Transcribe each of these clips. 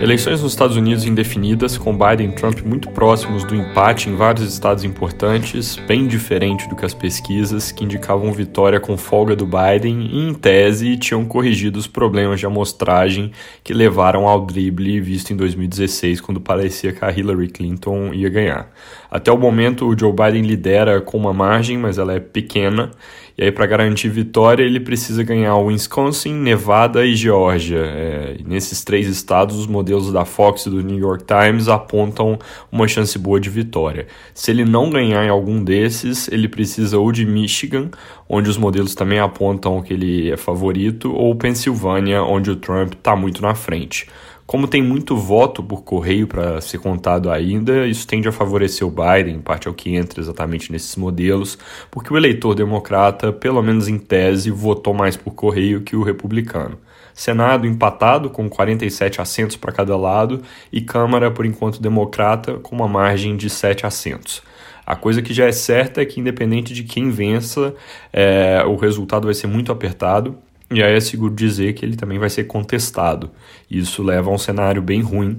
Eleições nos Estados Unidos indefinidas, com Biden e Trump muito próximos do empate em vários estados importantes, bem diferente do que as pesquisas, que indicavam vitória com folga do Biden e, em tese, tinham corrigido os problemas de amostragem que levaram ao drible visto em 2016, quando parecia que a Hillary Clinton ia ganhar. Até o momento, o Joe Biden lidera com uma margem, mas ela é pequena, e aí, para garantir vitória, ele precisa ganhar Wisconsin, Nevada e Geórgia. É, nesses três estados, os modelos da Fox e do New York Times apontam uma chance boa de vitória. Se ele não ganhar em algum desses, ele precisa ou de Michigan, onde os modelos também apontam que ele é favorito, ou Pensilvânia, onde o Trump está muito na frente. Como tem muito voto por correio para ser contado ainda, isso tende a favorecer o Biden, em parte é o que entra exatamente nesses modelos, porque o eleitor democrata, pelo menos em tese, votou mais por correio que o republicano. Senado empatado, com 47 assentos para cada lado, e Câmara, por enquanto, democrata, com uma margem de 7 assentos. A coisa que já é certa é que, independente de quem vença, é, o resultado vai ser muito apertado e aí é seguro dizer que ele também vai ser contestado. Isso leva a um cenário bem ruim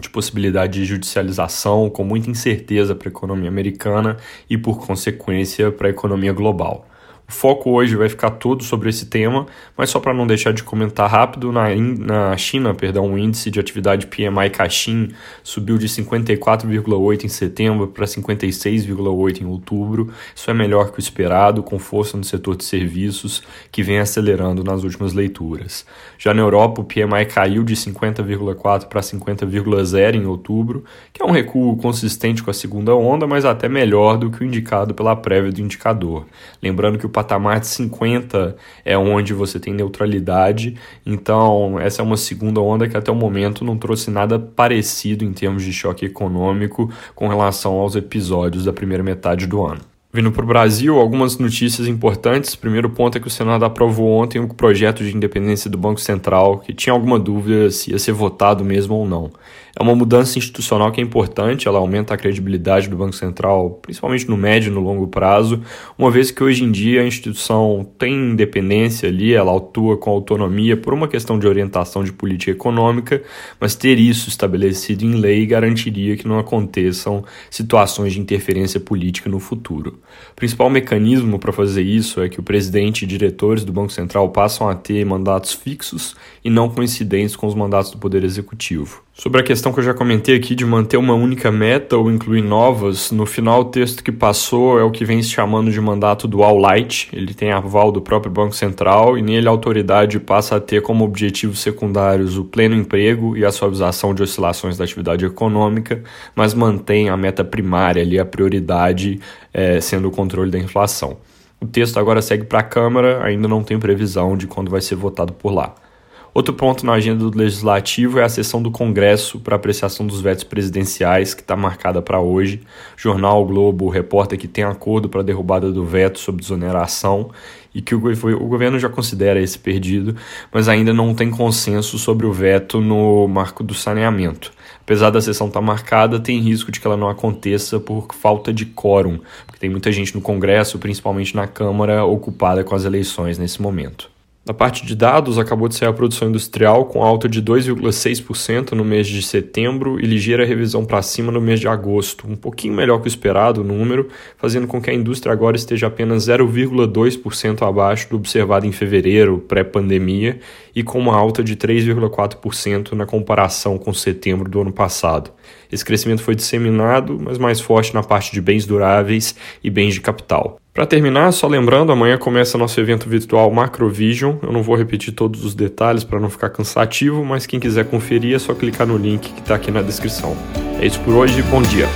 de possibilidade de judicialização, com muita incerteza para a economia americana e, por consequência, para a economia global. O foco hoje vai ficar todo sobre esse tema, mas só para não deixar de comentar rápido, na, na China, perdão, o índice de atividade PMI Caixin subiu de 54,8 em setembro para 56,8 em outubro. Isso é melhor que o esperado, com força no setor de serviços, que vem acelerando nas últimas leituras. Já na Europa, o PMI caiu de 50,4 para 50,0 em outubro, que é um recuo consistente com a segunda onda, mas até melhor do que o indicado pela prévia do indicador. Lembrando que o patamar de 50 é onde você tem neutralidade, então essa é uma segunda onda que até o momento não trouxe nada parecido em termos de choque econômico com relação aos episódios da primeira metade do ano. Vindo para o Brasil, algumas notícias importantes. Primeiro ponto é que o Senado aprovou ontem o projeto de independência do Banco Central, que tinha alguma dúvida se ia ser votado mesmo ou não. É uma mudança institucional que é importante, ela aumenta a credibilidade do Banco Central, principalmente no médio e no longo prazo, uma vez que hoje em dia a instituição tem independência ali, ela atua com autonomia por uma questão de orientação de política econômica, mas ter isso estabelecido em lei garantiria que não aconteçam situações de interferência política no futuro. O principal mecanismo para fazer isso é que o presidente e diretores do Banco Central passam a ter mandatos fixos e não coincidentes com os mandatos do Poder Executivo. Sobre a questão que eu já comentei aqui de manter uma única meta ou incluir novas, no final o texto que passou é o que vem se chamando de mandato dual light. Ele tem aval do próprio Banco Central e nele a autoridade passa a ter como objetivos secundários o pleno emprego e a suavização de oscilações da atividade econômica, mas mantém a meta primária ali, a prioridade é, sendo o controle da inflação. O texto agora segue para a Câmara, ainda não tem previsão de quando vai ser votado por lá. Outro ponto na agenda do Legislativo é a sessão do Congresso para apreciação dos vetos presidenciais, que está marcada para hoje. O jornal o Globo reporta que tem acordo para a derrubada do veto sobre desoneração e que o, governo já considera esse perdido, mas ainda não tem consenso sobre o veto no marco do saneamento. Apesar da sessão estar tá marcada, tem risco de que ela não aconteça por falta de quórum, porque tem muita gente no Congresso, principalmente na Câmara, ocupada com as eleições nesse momento. Na parte de dados, acabou de sair a produção industrial com alta de 2,6% no mês de setembro e ligeira revisão para cima no mês de agosto, um pouquinho melhor que o esperado o número, fazendo com que a indústria agora esteja apenas 0,2% abaixo do observado em fevereiro, pré-pandemia, e com uma alta de 3,4% na comparação com setembro do ano passado. Esse crescimento foi disseminado, mas mais forte na parte de bens duráveis e bens de capital. Para terminar, só lembrando, amanhã começa nosso evento virtual Macrovision. Eu não vou repetir todos os detalhes para não ficar cansativo, mas quem quiser conferir é só clicar no link que está aqui na descrição. É isso por hoje, bom dia!